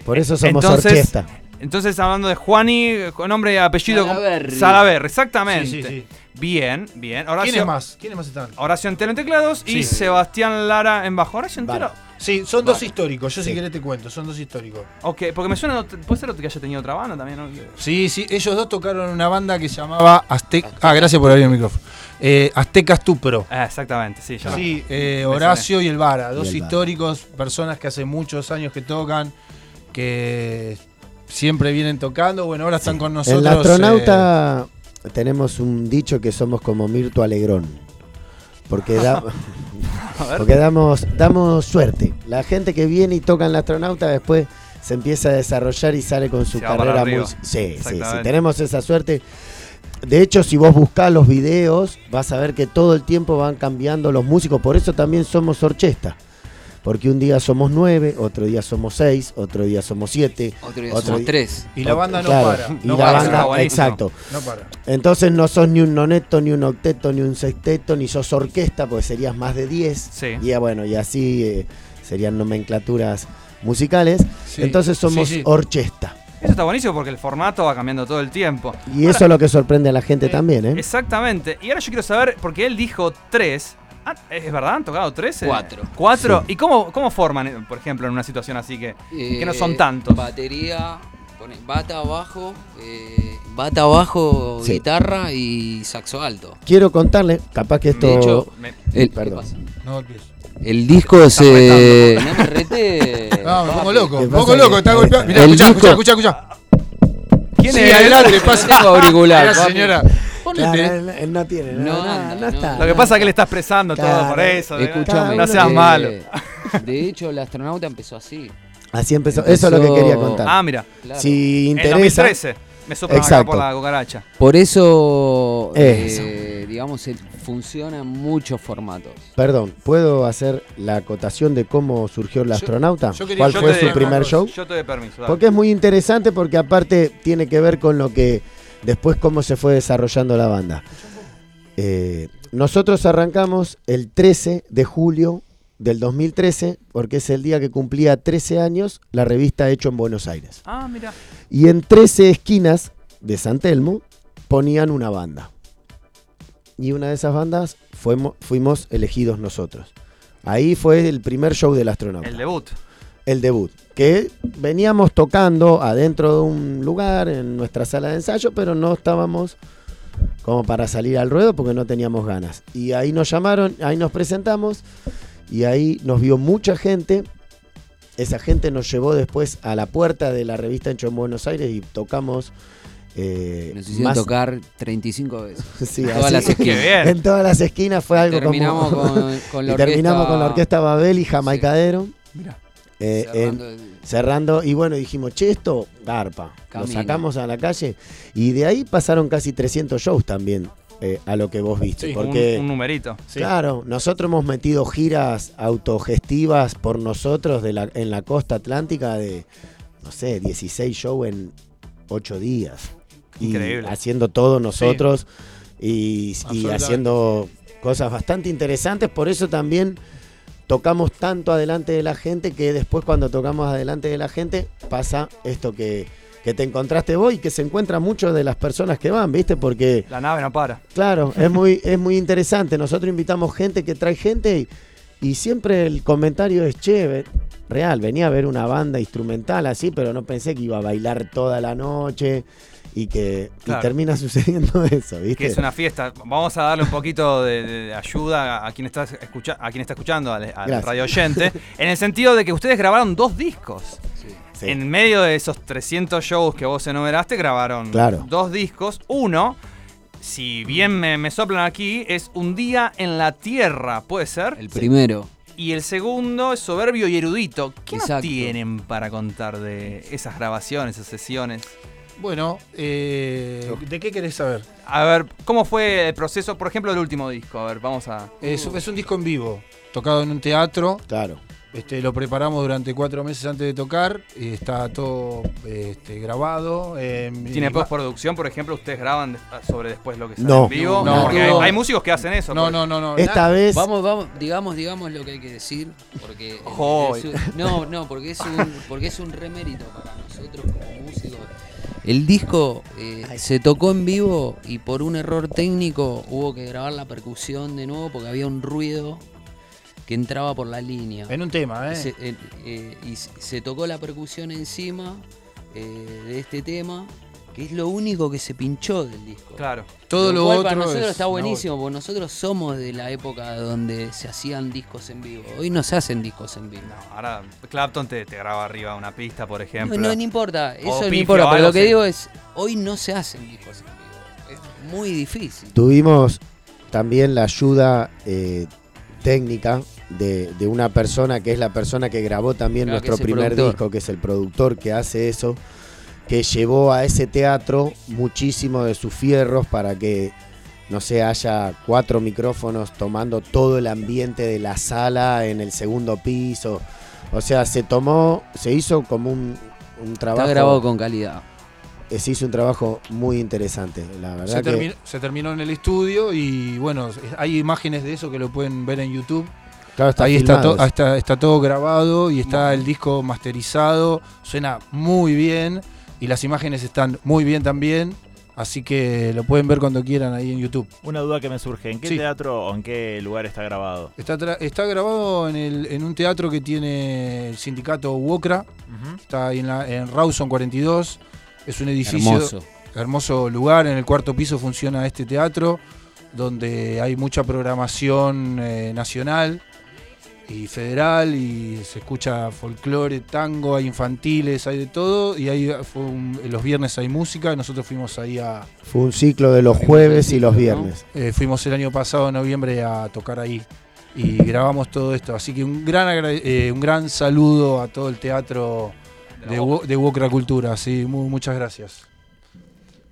Por eso somos Entonces, orquesta. Entonces, hablando de Juani, con nombre y apellido. con- Salaberry. Salaberry, exactamente. Sí, sí, sí. Bien, bien. Horacio, ¿Quiénes más? ¿Quiénes más están? Horacio Entero en teclados y. Sebastián Lara en bajo. Horacio Entero. Vale. Sí, son dos históricos. Yo si querés te cuento, son dos históricos. Ok, porque me suena. Puede ser que haya tenido otra banda también, ¿no? Sí, sí, ellos dos tocaron una banda que se llamaba Azteca. Ah, gracias por abrir el micrófono. Eh, Aztecas Tupro. Ah, exactamente, sí, ya. Sí, eh, Horacio y el Vara, dos el Vara. históricos, personas que hace muchos años que tocan, que siempre vienen tocando. Bueno, ahora están con nosotros. En la eh, astronauta tenemos un dicho que somos como Mirto Alegrón. Porque, da- [laughs] porque damos, damos suerte. La gente que viene y toca en la astronauta después se empieza a desarrollar y sale con su carrera muy. Sí, sí, sí. Tenemos esa suerte. De hecho, si vos buscás los videos, vas a ver que todo el tiempo van cambiando los músicos. Por eso también somos orchesta. Porque un día somos nueve, otro día somos seis, otro día somos siete. Otro día Otro somos día- tres. Y la banda no Claro, para. Y no la para. banda, buenísimo. exacto. No para. Entonces no sos ni un noneto, ni un octeto, ni un sexteto, ni sos orquesta, porque serías más de 10. Sí. Y ah, bueno, y así eh, serían nomenclaturas musicales. Sí, Entonces somos sí, sí. Eso está buenísimo porque el formato va cambiando todo el tiempo. Y eso es lo que sorprende a la gente también, ¿eh? Exactamente. Y ahora yo quiero saber, porque él dijo tres. Ah, ¿Es verdad? ¿Han tocado tres? eh? Cuatro. ¿Cuatro? ¿Y cómo, cómo forman, eh, por ejemplo, en una situación así que, que no son Eh, tantos? Batería, pone bata abajo, eh, bata abajo, Sí. guitarra y saxo alto. Quiero contarle, capaz que esto... De hecho, Me- el, Perdón. No golpees. El disco se. No [laughs] me rete. No, me pongo papi. loco, ¿Qué me pongo loco, está golpeado. Mirá, El escuchá, disco- escuchá, escuchá, escuchá. ¿Quién Sí, es? adelante, [laughs] pasa. Tengo auricular, Mirá, señora. Claro, él, él no tiene, no, No no, anda, no no. está. Lo que pasa es que él está expresando todo por eso. ¿eh? Escúchame. No seas malo. [laughs] De hecho, el astronauta empezó así. Así empezó. Eso es lo que quería contar. Ah, mira. Claro. si En interesa... 2013 me soplan acá Exacto. por la cucaracha. Por eso, Eso. eh, digamos, funciona en muchos formatos. Perdón, ¿puedo hacer la acotación de cómo surgió el Yo- astronauta? yo quería- ¿Cuál Yo fue su primer show? Yo te doy permiso. dale. Porque es muy interesante porque aparte tiene que ver con lo que después cómo se fue desarrollando la banda. Eh, nosotros arrancamos el 13 de julio del 2013 porque es el día que cumplía 13 años la revista Hecho en Buenos Aires. Ah, mira. Y en 13 esquinas de San Telmo ponían una banda. y una de esas bandas fuimos, fuimos elegidos nosotros. Ahí fue el primer show del astronauta. El debut. El debut. Que veníamos tocando adentro de un lugar, en nuestra sala de ensayo, pero no estábamos como para salir al ruedo porque no teníamos ganas. Y ahí nos llamaron, ahí nos presentamos y ahí nos vio mucha gente. Esa gente nos llevó después a la puerta de la revista Hecho en Buenos Aires y tocamos. eh, Nos hicieron más- tocar 35 veces. [laughs] Sí, En todas así- las esquinas. En todas las esquinas fue algo Terminamos como. con- [laughs] con la y terminamos orquesta- con la orquesta Babel y Jamaicadero. Eh, Cerrando en- cerrando, y bueno, dijimos, che, esto, garpa. Lo Camina. sacamos a la calle. Y de ahí pasaron casi 300 shows también, eh, a lo que vos viste. Sí, porque, un, un numerito. Claro, nosotros hemos metido giras autogestivas por nosotros de la, en la costa atlántica de, no sé, 16 shows en 8 días. Y Increíble. haciendo todo nosotros y, haciendo cosas bastante interesantes. Por eso también tocamos tanto adelante de la gente que después cuando tocamos adelante de la gente pasa esto que, que te encontraste vos y que se encuentra mucho de las personas que van, ¿viste? Porque... La nave no para. Claro, es muy, [laughs] es muy interesante. Nosotros invitamos gente que trae gente y, y siempre el comentario es, che, ve- real, venía a ver una banda instrumental así, pero no pensé que iba a bailar toda la noche y que y termina [laughs] sucediendo eso, ¿viste? Que es una fiesta. Vamos a darle un poquito de, de ayuda a quien está, escucha, a quien está escuchando, al, al radio oyente, en el sentido de que ustedes grabaron dos discos. Sí. En medio de esos 300 shows que vos enumeraste, grabaron Claro. dos discos. Uno, si bien me, me soplan aquí, es Un día en la Tierra, ¿puede ser? El primero. Y el segundo es Soberbio y Erudito. ¿Qué nos tienen para contar de esas grabaciones, esas sesiones? Bueno, eh, ¿de qué querés saber? A ver, ¿cómo fue el proceso, por ejemplo, del último disco? A ver, vamos a... Es, es un disco en vivo, tocado en un teatro. Claro. Este, lo preparamos durante cuatro meses antes de tocar. y está todo este, grabado. eh, ¿Tiene postproducción, por ejemplo? ¿Ustedes graban de- sobre después lo que sale No. en vivo? No, Porque no. hay, hay músicos que hacen eso. No, no, no, no. Esta vez... Vamos, vamos, digamos, digamos lo que hay que decir, porque Ojo. es un- no, no, porque es un, porque es un remérito para nosotros como músicos. El disco eh, se tocó en vivo y por un error técnico hubo que grabar la percusión de nuevo porque había un ruido que entraba por la línea. En un tema, ¿eh? Se- eh, eh, y se tocó la percusión encima eh, de este tema, que es lo único que se pinchó del disco. Claro. Todo lo cual otro para nosotros es está buenísimo, porque nosotros somos de la época donde se hacían discos en vivo. Hoy no se hacen discos en vivo. Ahora Clapton te, te graba arriba una pista, por ejemplo. No, no, no importa, eso no importa, pero algo lo que digo es, hoy no se hacen discos en vivo. Es muy difícil. Tuvimos también la ayuda eh, técnica de, de una persona que es la persona que grabó también Claro, nuestro primer productor. disco, que es el productor que hace eso, que llevó a ese teatro muchísimo de sus fierros para que, no sé, haya cuatro micrófonos tomando todo el ambiente de la sala en el segundo piso. O sea, se tomó, se hizo como un, un trabajo. Está grabado con calidad. eh, Se hizo un trabajo muy interesante, la verdad. Se, que- terminó, se terminó en el estudio y bueno, hay imágenes de eso que lo pueden ver en YouTube. Claro, está Ahí está, to- está, está todo grabado y está el disco masterizado. Suena muy bien y las imágenes están muy bien también. Así que lo pueden ver cuando quieran ahí en YouTube. Una duda que me surge, ¿en qué Sí. teatro o en qué lugar está grabado? Está, grabado en, el- en un teatro que tiene el sindicato UOCRA. Está ahí en, la, en Rawson 42. Es un edificio. Hermoso. hermoso lugar. En el cuarto piso funciona este teatro, donde hay mucha programación eh, nacional y federal. Y se escucha folclore, tango, hay infantiles, hay de todo. Y ahí fue un- los viernes hay música. Nosotros fuimos ahí a. Fue un ciclo de los jueves y los viernes. Eh, fuimos el año pasado, en noviembre, a tocar ahí y grabamos todo esto. Así que un gran, eh, un gran saludo a todo el teatro de, de Wokra Cultura. Sí, mu- muchas gracias.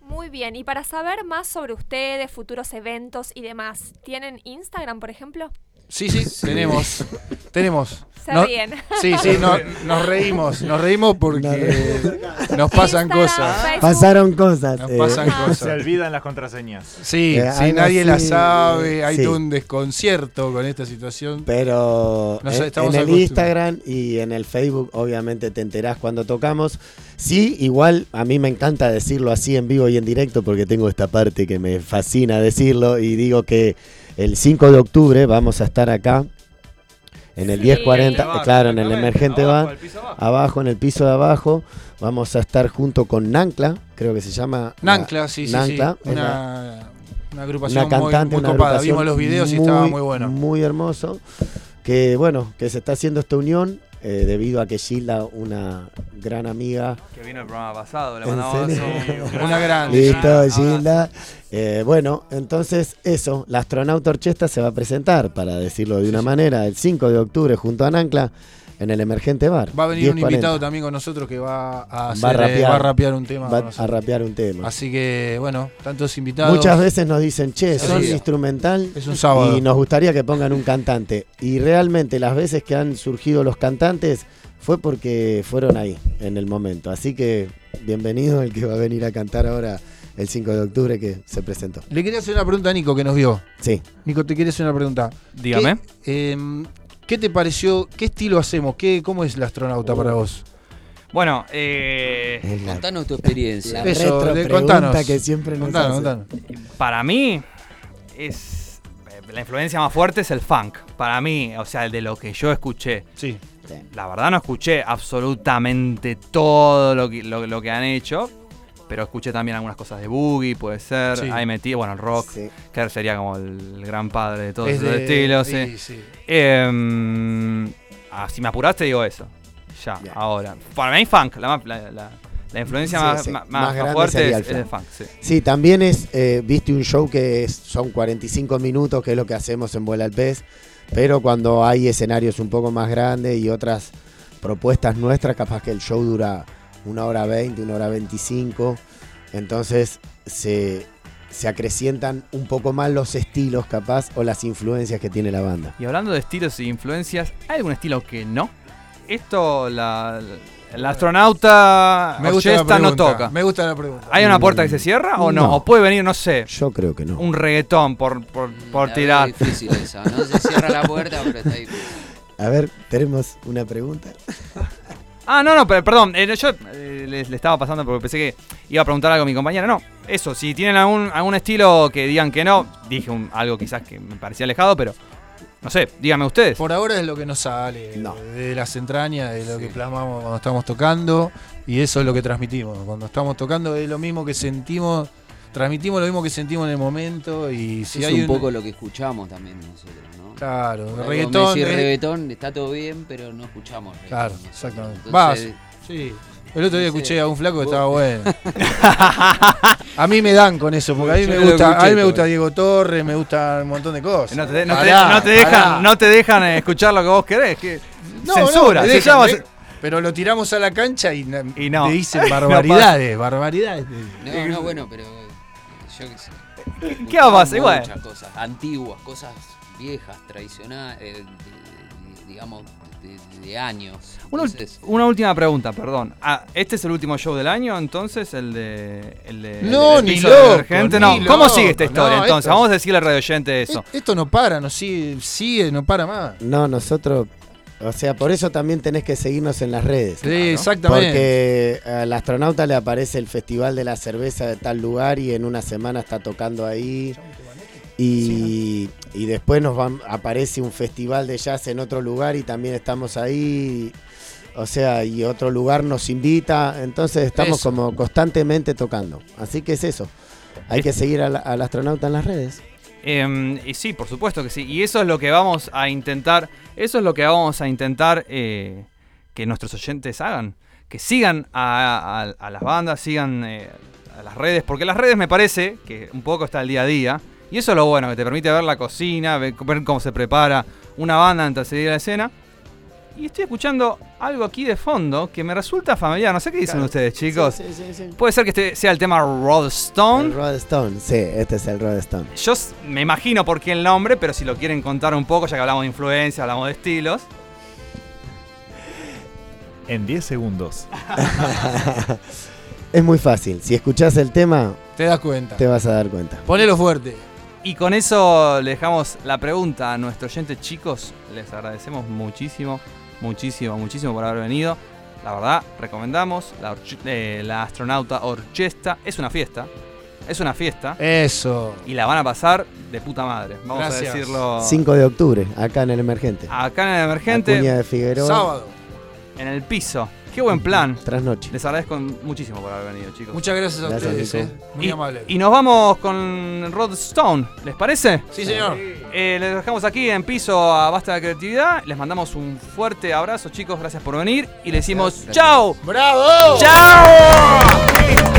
Muy bien, y para saber más sobre ustedes, futuros eventos y demás, ¿tienen Instagram, por ejemplo? Sí, sí, tenemos. tenemos. Se No- ríen. Sí, sí, no- nos reímos. Nos reímos porque nos pasan cosas. Pasaron cosas. Nos eh, pasan cosas. Se olvidan las contraseñas. Sí, Eh, sí, algo nadie la así, sabe, hay sí. todo un desconcierto con esta situación. Pero No sé, en- estamos en el Instagram y en el Facebook obviamente te enterás cuando tocamos. Sí, igual a mí me encanta decirlo así en vivo y en directo porque tengo esta parte que me fascina decirlo y digo que el 5 de octubre vamos a estar acá en el Sí. 1040, Abajo, eh, claro, en el emergente abajo, bar, el piso abajo. abajo en el piso de abajo, vamos a estar junto con Nancla, creo que se llama la- Nancla, sí, sí, Nancla, sí. es la- Una, una agrupación una cantante, muy, muy una copada. agrupación Vimos los videos y estaba muy bueno. Muy hermoso. Que bueno, que se está haciendo esta unión eh, debido a que Gilda, una gran amiga. Que vino el programa pasado, le ¿En mandamos un- [laughs] Una gran. Listo, Gilda. Eh, bueno, entonces eso, la astronauta orquesta se va a presentar, para decirlo de una manera, el 5 de octubre junto a Nancla en el Emergente Bar. Va a venir un 10:40. invitado también con nosotros que va a, hacer, Va a eh, rapear, va a rapear un tema. va a rapear un tema. Así que, bueno, tantos invitados. Muchas veces nos dicen, che, son Sí. instrumental Es un sábado. y nos gustaría que pongan un cantante. Y realmente las veces que han surgido los cantantes fue porque fueron ahí, en el momento. Así que bienvenido el que va a venir a cantar ahora el 5 de octubre que se presentó. Le quería hacer una pregunta a Nico que nos vio. Sí. Nico, te quería hacer una pregunta. Dígame. ¿Qué, em, ¿qué te pareció? ¿Qué estilo hacemos? ¿Qué, ¿Cómo es el astronauta para vos? Bueno, eh, Contanos tu experiencia. La Eso, de- contanos. que siempre nos Contanos, para mí es eh, la influencia más fuerte es el funk. Para mí, o sea, de lo que yo escuché. Sí. La verdad no escuché absolutamente todo lo que, lo, lo que han hecho, pero escuché también algunas cosas de boogie, puede ser. Sí. Ahí metí, bueno, el rock, Sí. que sería como el gran padre de todos Es esos de- estilos. sí, sí. sí. Em, ah, si me apuraste, digo eso. Ya, ahora. Para mí, funk, la, más- la, la- la influencia Sí, más, sí. más- Más más grande fuerte sería es, el es el funk. funk. Sí. Sí, también es, eh, viste un show que es- son 45 minutos, que es lo que hacemos en Vuela al Pez, pero cuando hay escenarios un poco más grandes y otras propuestas nuestras, capaz que el show dura una hora 20, una hora 25, entonces se, se acrecientan un poco más los estilos capaz o las influencias que tiene la banda. Y hablando de estilos y influencias, ¿hay algún estilo que no? Esto, la, astronauta Me gusta la no toca. Me gusta la pregunta. ¿Hay una puerta que se cierra o no? No. ¿O puede venir, no sé, Yo creo que no. un reggaetón por, por, por tirar? veo difícil esa, ¿no? Se cierra la puerta, pero está difícil. A ver, tenemos una pregunta. [laughs] Ah, no, no, pero, perdón, eh, yo eh, le, le estaba pasando porque pensé que iba a preguntar algo a mi compañera. No, eso, si tienen algún, algún estilo que digan que no, dije un- algo quizás que me parecía alejado, pero no sé, díganme ustedes. Por ahora es lo que nos sale No. de las entrañas, de lo Sí. que plasmamos cuando estamos tocando y eso es lo que transmitimos. Cuando estamos tocando es lo mismo que sentimos, transmitimos lo mismo que sentimos en el momento y si es hay un poco lo que escuchamos también nosotros, ¿no? Claro, algo reggaetón. decís eh, reggaetón, está todo bien, pero no escuchamos reggaetón Claro, nosotros. exactamente. Entonces, Vas, sí. El otro día no sé, escuché a un flaco que vos- estaba bueno. [laughs] a mí me dan con eso, porque a mí me gusta, a mí me gusta. Diego Torres, me gusta un montón de cosas. No te, no te- Pará, no te dejan, no te dejan eh, escuchar lo que vos querés. Que No, censura, se llama- me- pero lo tiramos a la cancha y, Y no. le dicen [laughs] No barbaridades, barbaridades. No, no, bueno, pero eh, yo qué sé. ¿Qué va a pasar? Igual. Muchas cosas antiguas, cosas viejas, tradicionales, eh, de- de- digamos, de, de años. Una, ult- Entonces, una última pregunta, perdón. Ah, ¿Este es el último show del año entonces? ¿El de. El de No, el ni loco, ni No, ¿cómo sigue esta historia no, entonces? esto- Vamos a decirle al radio oyente eso. E- Esto no para, no sigue, sigue, no para más. No, nosotros, o sea, por eso también tenés que seguirnos en las redes. Sí, exactamente. Porque al astronauta le aparece el Festival de la Cerveza de tal lugar y en una semana está tocando ahí. Y, y después nos van, aparece un festival de jazz en otro lugar y también estamos ahí. O sea, y otro lugar nos invita. Entonces estamos Eso. como constantemente tocando. Así que es eso. Hay que seguir al, al astronauta en las redes. Em, y sí, por supuesto que sí. Y eso es lo que vamos a intentar. Eso es lo que vamos a intentar eh, que nuestros oyentes hagan. Que sigan a, las bandas, sigan eh, a las redes. Porque las redes me parece que un poco está el día a día. Y eso es lo bueno, que te permite ver la cocina, ver, cómo se prepara una banda antes de salir a la escena. Y estoy escuchando algo aquí de fondo que me resulta familiar. No sé qué dicen Claro. ustedes, chicos. Sí, sí, sí, sí. Puede ser que este sea el tema Rod Stone. El Rod Stone, sí, este es el Rod Stone. Yo me imagino por qué el nombre, pero si lo quieren contar un poco, ya que hablamos de influencia, hablamos de estilos. En 10 segundos. [laughs] es muy fácil. Si escuchás el tema, Te das cuenta. te vas a dar cuenta. Ponelo fuerte. Y con eso le dejamos la pregunta a nuestros oyentes chicos. Les agradecemos muchísimo, muchísimo, muchísimo por haber venido. La verdad, recomendamos la, eh, la astronauta orquesta. Es una fiesta. Es una fiesta. Eso. Y la van a pasar de puta madre. Vamos Gracias. a decirlo 5 de octubre, acá en el Emergente. acá en el emergente. Acuña de Figueroa. Sábado. En el piso. Qué buen plan. Trasnoche. Les agradezco muchísimo por haber venido, chicos. Muchas gracias a Gracias, ustedes, eh. Muy y, amable. y nos vamos con Rod Stone, ¿les parece? Sí, señor. Eh, les dejamos aquí en piso a Basta de Creatividad. Les mandamos un fuerte abrazo, chicos. Gracias por venir. Y le decimos Gracias. ¡Chao! ¡Bravo! ¡Chao!